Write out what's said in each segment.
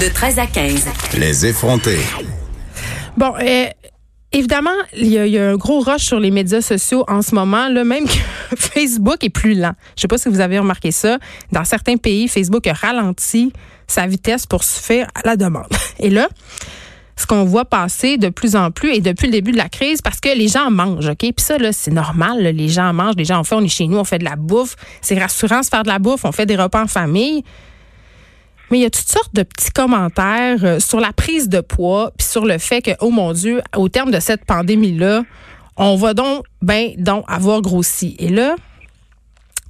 De 13 à 15. Les effrontés. Bon, euh, évidemment, il y, a, il y a un gros rush sur les médias sociaux en ce moment, là, même que Facebook est plus lent. Je sais pas si vous avez remarqué ça. Dans certains pays, Facebook a ralenti sa vitesse pour se faire à la demande. Et là, ce qu'on voit passer de plus en plus et depuis le début de la crise, parce que les gens mangent, OK? Puis ça, là, c'est normal, là, les gens mangent, les gens en fait, on est chez nous, on fait de la bouffe. C'est rassurant de se faire de la bouffe, on fait des repas en famille. Mais il y a toutes sortes de petits commentaires euh, sur la prise de poids, puis sur le fait que, oh mon Dieu, au terme de cette pandémie-là, on va donc, ben, donc avoir grossi. Et là,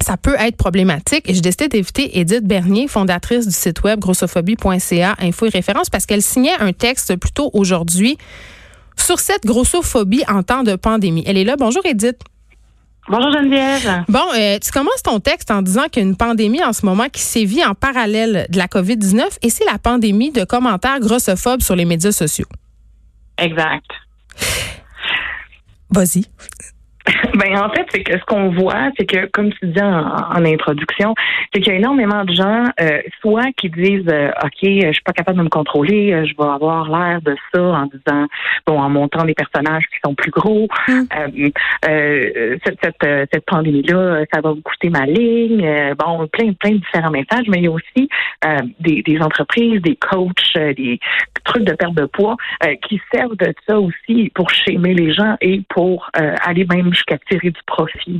ça peut être problématique. Et j'ai décidé d'inviter Edith Bernier, fondatrice du site web grossophobie.ca, info et référence, parce qu'elle signait un texte plus tôt aujourd'hui sur cette grossophobie en temps de pandémie. Elle est là. Bonjour Edith. Bonjour Geneviève. Bon, euh, tu commences ton texte en disant qu'il y a une pandémie en ce moment qui sévit en parallèle de la COVID-19 et c'est la pandémie de commentaires grossophobes sur les médias sociaux. Exact. Vas-y. Ben en fait, c'est que ce qu'on voit, c'est que comme tu dis en, en introduction, c'est qu'il y a énormément de gens, euh, soit qui disent, euh, ok, je suis pas capable de me contrôler, euh, je vais avoir l'air de ça en disant, bon, en montrant des personnages qui sont plus gros. Euh, cette cette, cette pandémie-là, ça va vous coûter ma ligne. Bon, plein plein de différents messages, mais il y a aussi des, des entreprises, des coachs, des trucs de perte de poids qui servent de ça aussi pour schémer les gens et pour aller même jusqu'à tirer du profit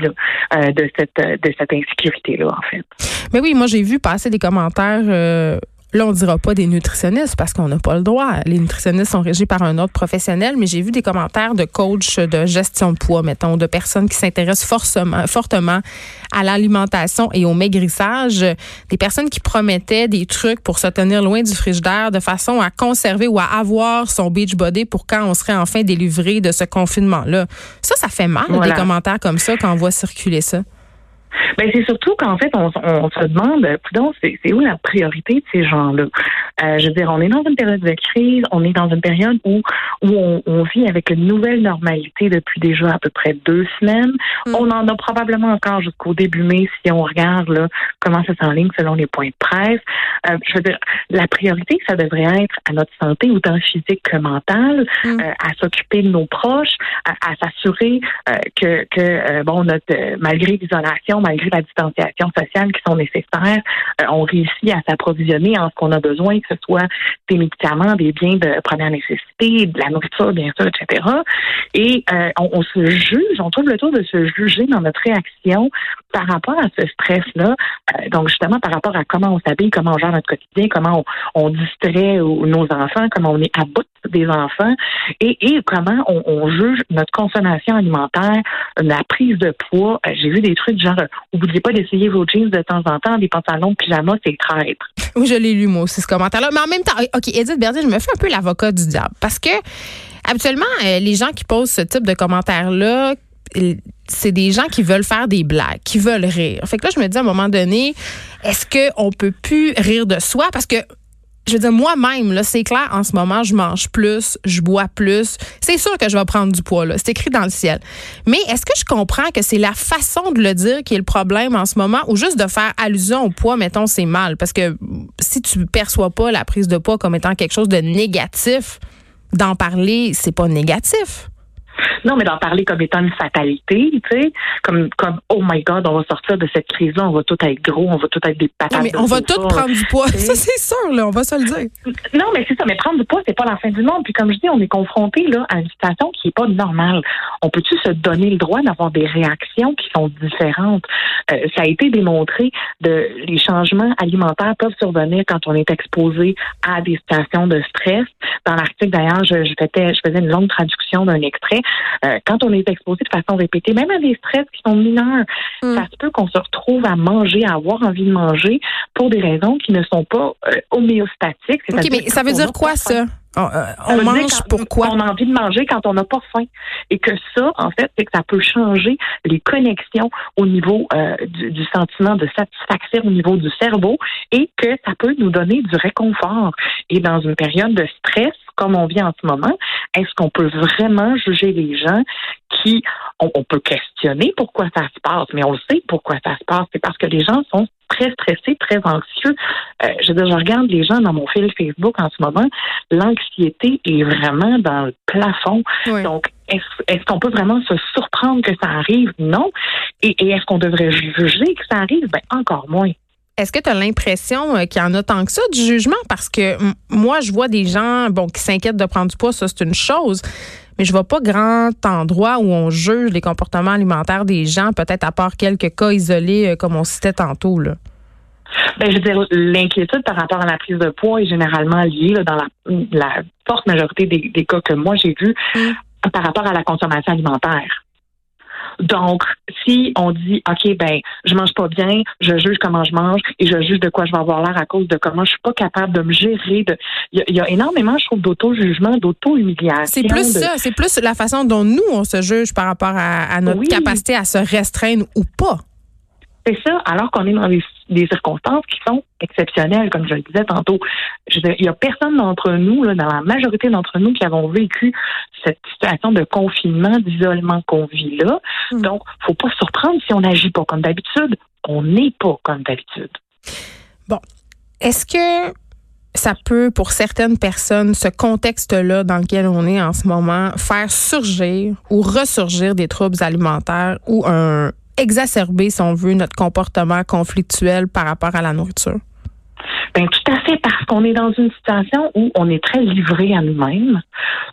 euh, de cette de cette insécurité là en fait. Mais oui, moi j'ai vu passer des commentaires. euh, Là, on dira pas des nutritionnistes parce qu'on n'a pas le droit. Les nutritionnistes sont régis par un autre professionnel, mais j'ai vu des commentaires de coachs de gestion de poids, mettons, de personnes qui s'intéressent fortement à l'alimentation et au maigrissage, des personnes qui promettaient des trucs pour se tenir loin du frigidaire de façon à conserver ou à avoir son beach body pour quand on serait enfin délivré de ce confinement-là. Ça, ça fait mal, Voilà. des commentaires comme ça quand on voit circuler ça. Ben c'est surtout qu'en fait, on, on se demande, donc c'est où la priorité de ces gens-là? Euh, je veux dire, on est dans une période de crise, on est dans une période où où on, on vit avec une nouvelle normalité depuis déjà à peu près deux semaines. On en a probablement encore jusqu'au début mai si on regarde là comment ça s'enligne selon les points de presse. Euh, je veux dire, la priorité, ça devrait être à notre santé, autant physique que mentale, euh, à s'occuper de nos proches, à, à s'assurer euh, que, que euh, bon, notre, euh, malgré l'isolation, malgré la distanciation sociale qui sont nécessaires, euh, on réussit à s'approvisionner en ce qu'on a besoin, que ce soit des médicaments, des biens de première nécessité, de la nourriture, bien sûr, etc. Et euh, on, se juge, on trouve le tour de se juger dans notre réaction par rapport à ce stress-là. Euh, donc, justement, par rapport à comment on s'habille, comment on gère notre quotidien, comment on, distrait nos enfants, comment on est à bout des enfants et, et comment on, on juge notre consommation alimentaire, la prise de poids. Euh, J'ai vu des trucs genre, euh, oubliez pas d'essayer vos jeans de temps en temps, des pantalons de pyjama, c'est traître. Oui, je l'ai lu, moi aussi, ce commentaire-là. Mais en même temps, OK, Edith Bernier, je me fais un peu l'avocat du diable. Parce que, habituellement, euh, les gens qui posent ce type de commentaires-là, euh, c'est des gens qui veulent faire des blagues, qui veulent rire. Fait que là, je me dis à un moment donné, est-ce qu'on peut plus rire de soi? Parce que je veux dire, moi-même, là, c'est clair, en ce moment, je mange plus, je bois plus. C'est sûr que je vais prendre du poids, là. C'est écrit dans le ciel. Mais est-ce que je comprends que c'est la façon de le dire qui est le problème en ce moment ou juste de faire allusion au poids, mettons, c'est mal? Parce que si tu perçois pas la prise de poids comme étant quelque chose de négatif, d'en parler, c'est pas négatif. Non, mais d'en parler comme étant une fatalité, tu sais, comme, comme, oh my God, on va sortir de cette crise-là, on va tout être gros, on va tout être des patates. Non, mais on va tous prendre du poids. Ça, c'est sûr, là. On va se le dire. Non, mais c'est ça. Mais prendre du poids, c'est pas la fin du monde. Puis comme je dis, on est confronté là à une situation qui est pas normale. On peut-tu se donner le droit d'avoir des réactions qui sont différentes? Euh, Ça a été démontré de les changements alimentaires peuvent survenir quand on est exposé à des situations de stress. Dans l'article d'ailleurs, je, je faisais je faisais une longue traduction d'un extrait. Euh, quand on est exposé de façon répétée, même à des stress qui sont mineurs, Mm. ça se peut qu'on se retrouve à manger, à avoir envie de manger pour des raisons qui ne sont pas euh, homéostatiques. OK, mais ça veut qu'on dire quoi, ça? On, euh, on veut mange pourquoi? On a envie de manger quand on n'a pas faim. Et que ça, en fait, c'est que ça peut changer les connexions au niveau euh, du, du sentiment de satisfaction au niveau du cerveau et que ça peut nous donner du réconfort. Et dans une période de stress, comme on vit en ce moment, est-ce qu'on peut vraiment juger les gens qui, on, on peut questionner pourquoi ça se passe, mais on le sait pourquoi ça se passe. C'est parce que les gens sont très stressés, très anxieux. Euh, je je regarde les gens dans mon fil Facebook en ce moment, l'anxiété est vraiment dans le plafond. Oui. Donc, est-ce est-ce qu'on peut vraiment se surprendre que ça arrive? Non. Et, et est-ce qu'on devrait juger que ça arrive? Ben, encore moins. Est-ce que tu as l'impression euh, qu'il y en a tant que ça du jugement? Parce que moi, je vois des gens bon, qui s'inquiètent de prendre du poids, ça c'est une chose. Mais je vois pas grand endroit où on juge les comportements alimentaires des gens, peut-être à part quelques cas isolés euh, comme on citait tantôt. Là. Ben, je veux dire, l'inquiétude par rapport à la prise de poids est généralement liée là, dans la, la forte majorité des, des cas que moi j'ai vus Mm. par rapport à la consommation alimentaire. Donc, si on dit, OK, ben, je mange pas bien, je juge comment je mange et je juge de quoi je vais avoir l'air à cause de comment je suis pas capable de me gérer. De... Il, y a, il y a énormément, je trouve, d'auto-jugement, d'auto-humiliation. C'est plus de- ça, c'est plus la façon dont nous, on se juge par rapport à, à notre Oui. capacité à se restreindre ou pas. C'est ça, alors qu'on est dans des, des circonstances qui sont exceptionnelles, comme je le disais tantôt. Je veux dire, il y a personne d'entre nous, là, dans la majorité d'entre nous, qui avons vécu cette situation de confinement, d'isolement qu'on vit là. Mm. Donc, faut pas se surprendre si on n'agit pas comme d'habitude. On n'est pas comme d'habitude. Est-ce que ça peut, pour certaines personnes, ce contexte-là dans lequel on est en ce moment, faire surgir ou ressurgir des troubles alimentaires ou un exacerber, si on veut, notre comportement conflictuel par rapport à la nourriture? Ben, tout à fait, parce qu'on est dans une situation où on est très livré à nous-mêmes.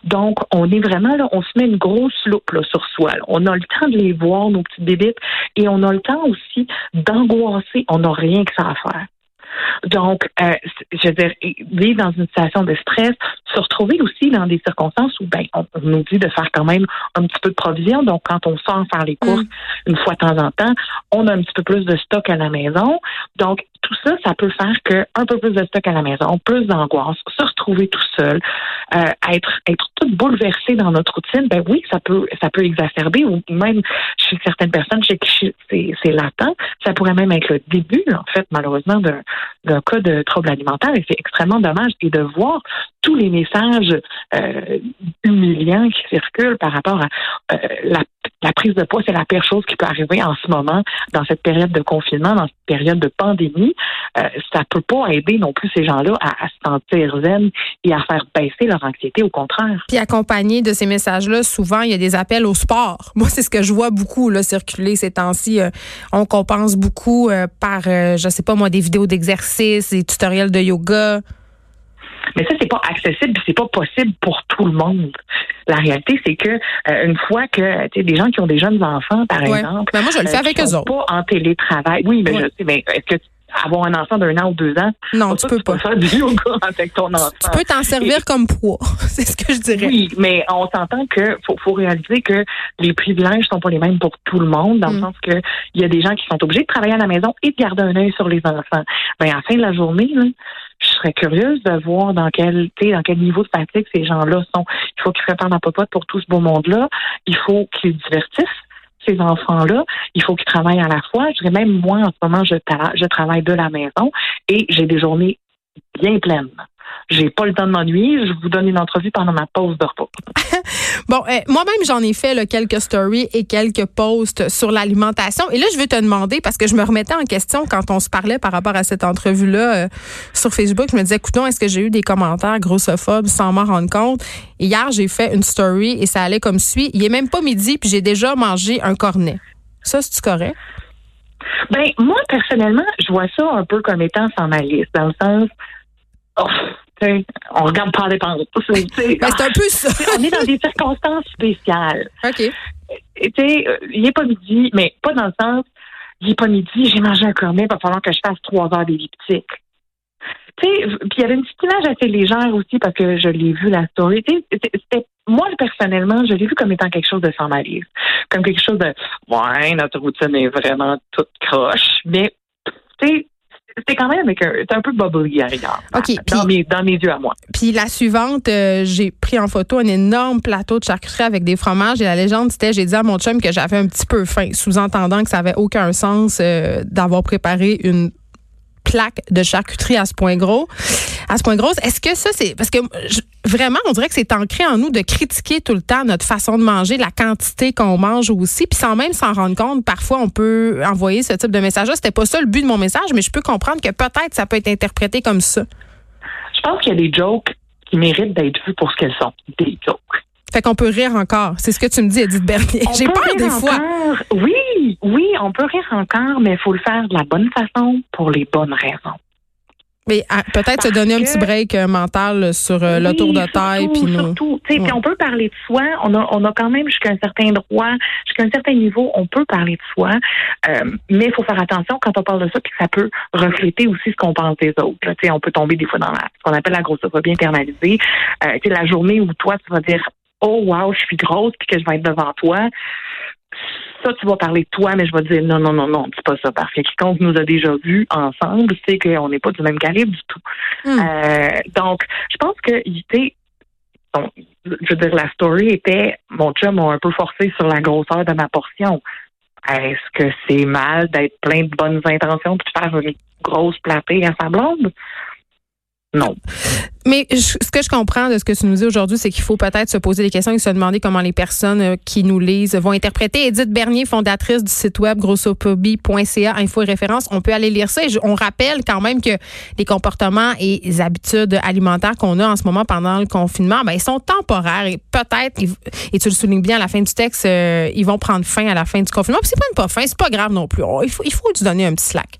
Donc, on est vraiment là, on se met une grosse loupe sur soi. On a le temps de les voir, nos petites bébites, et on a le temps aussi d'angoisser. On n'a rien que ça à faire. Donc, euh, je veux dire, vivre dans une situation de stress, se retrouver aussi dans des circonstances où ben, on, on nous dit de faire quand même un petit peu de provision. Donc, quand on sort faire les courses une fois de temps en temps, on a un petit peu plus de stock à la maison. Donc, tout ça, ça peut faire que un peu plus de stock à la maison, plus d'angoisse, se retrouver tout seul, euh, être être tout bouleversé dans notre routine. Ben oui, ça peut ça peut exacerber ou même chez certaines personnes chez qui c'est latent. Ça pourrait même être le début, en fait, malheureusement, d'un d'un cas de trouble alimentaire. Et c'est extrêmement dommage et de voir tous les messages euh, humiliants qui circulent par rapport à euh, la la prise de poids, c'est la pire chose qui peut arriver en ce moment, dans cette période de confinement, dans cette période de pandémie. Euh, ça peut pas aider non plus ces gens-là à, à se sentir zen et à faire baisser leur anxiété, au contraire. Puis accompagné de ces messages-là, souvent, il y a des appels au sport. Moi, c'est ce que je vois beaucoup là, circuler ces temps-ci. Euh, on compense beaucoup euh, par, euh, je sais pas moi, des vidéos d'exercice, des tutoriels de yoga. Mais ça, c'est pas accessible, c'est pas possible pour tout le monde. La réalité, c'est que euh, une fois que tu sais des gens qui ont des jeunes enfants, par Ouais. exemple, Ben, moi, je le fais euh, avec eux autres. pas en télétravail. Oui, mais Ouais. je sais, mais est-ce que avoir un enfant d'un an ou deux ans, Non, tu peux pas. faire du yoga avec ton enfant. Tu peux t'en servir comme poids. c'est ce que je dirais. Oui, mais on s'entend que faut, faut réaliser que les privilèges sont pas les mêmes pour tout le monde, dans le Mm. sens que il y a des gens qui sont obligés de travailler à la maison et de garder un œil sur les enfants. Ben à la fin de la journée, là, je serais curieuse de voir dans quel, dans quel niveau de fatigue ces gens-là sont. Il faut qu'ils préparent la popote pour tout ce beau monde-là. Il faut qu'ils divertissent ces enfants-là. Il faut qu'ils travaillent à la fois. Je dirais même moi, en ce moment, je, tra- je travaille de la maison et j'ai des journées bien pleines. J'ai pas le temps de m'ennuyer. Je vous donne une entrevue pendant ma pause de repas. Bon, euh, moi-même, j'en ai fait quelques stories et quelques posts sur l'alimentation. Et là, je veux te demander, parce que je me remettais en question quand on se parlait par rapport à cette entrevue-là euh, sur Facebook. Je me disais, écoutons, est-ce que j'ai eu des commentaires grossophobes sans m'en rendre compte? Hier, j'ai fait une story et ça allait comme suit. Il est même pas midi, puis j'ai déjà mangé un cornet. Ça, c'est-tu correct? Ben, moi, personnellement, je vois ça un peu comme étant sans malice, dans le sens, oh, on regarde par les pentes. C'est un peu ça. on est dans des circonstances spéciales. OK. Tu sais, euh, il est pas midi, mais pas dans le sens, il est pas midi, j'ai mangé un cornet, il va falloir que je fasse trois heures d'elliptique. Tu sais, puis il y avait une petite image assez légère aussi parce que je l'ai vu la story. C'était moi, personnellement, je l'ai vu comme étant quelque chose de sans malice. Comme quelque chose de, ouais, notre routine est vraiment toute croche. Mais, tu sais, c'était quand même avec un, un peu bubbly à regard. Mes, dans mes yeux à moi. Puis la suivante, euh, j'ai pris en photo un énorme plateau de charcuterie avec des fromages et la légende c'était j'ai dit à mon chum que j'avais un petit peu faim, sous-entendant que ça avait aucun sens euh, d'avoir préparé une plaque de charcuterie à ce point gros. À ce point grosse, est-ce que ça c'est parce que je- vraiment on dirait que c'est ancré en nous de critiquer tout le temps notre façon de manger, la quantité qu'on mange aussi, puis sans même s'en rendre compte, parfois on peut envoyer ce type de message-là. C'était pas ça le but de mon message, mais je peux comprendre que peut-être ça peut être interprété comme ça. Je pense qu'il y a des jokes qui méritent d'être vues pour ce qu'elles sont. Des jokes. Fait qu'on peut rire encore. C'est ce que tu me dis, Edith Bernier. J'ai peur rire des fois. encore. Oui, oui, on peut rire encore, mais il faut le faire de la bonne façon pour les bonnes raisons. Mais ah, peut-être se donner un petit break euh, mental sur euh, le Oui, tour de surtout, taille. Puis nous. Surtout, puis Ouais. on peut parler de soi. On a, on a quand même jusqu'à un certain droit, jusqu'à un certain niveau, on peut parler de soi. Euh, mais il faut faire attention quand on parle de ça, puis que ça peut refléter aussi ce qu'on pense des autres. là. Tu sais, on peut tomber des fois dans la, ce qu'on appelle la grossophobie internalisée. Euh, tu sais, la journée où toi, tu vas dire Oh wow, je suis grosse, puis que je vais être devant toi. Ça, tu vas parler de toi, mais je vais te dire non, non, non, non, c'est pas ça. Parce que quiconque nous a déjà vus ensemble sait qu'on n'est pas du même calibre du tout. Hmm. Euh, donc, je pense que, tu bon, je veux dire, la story était, mon chum m'a un peu forcé sur la grosseur de ma portion. Est-ce que c'est mal d'être plein de bonnes intentions puis de faire une grosse platée à sa blonde? Non. Mais ce que je comprends de ce que tu nous dis aujourd'hui, c'est qu'il faut peut-être se poser des questions et se demander comment les personnes euh, qui nous lisent vont interpréter. Edith Bernier, fondatrice du site web grossophobie.ca, info et référence, on peut aller lire ça. On rappelle quand même que les comportements et les habitudes alimentaires qu'on a en ce moment pendant le confinement, ben, ils sont temporaires et peut-être, et tu le soulignes bien à la fin du texte, euh, ils vont prendre fin à la fin du confinement. Puis s'ils prennent pas fin, c'est pas grave non plus. Il, faut, il faut lui donner un petit slack.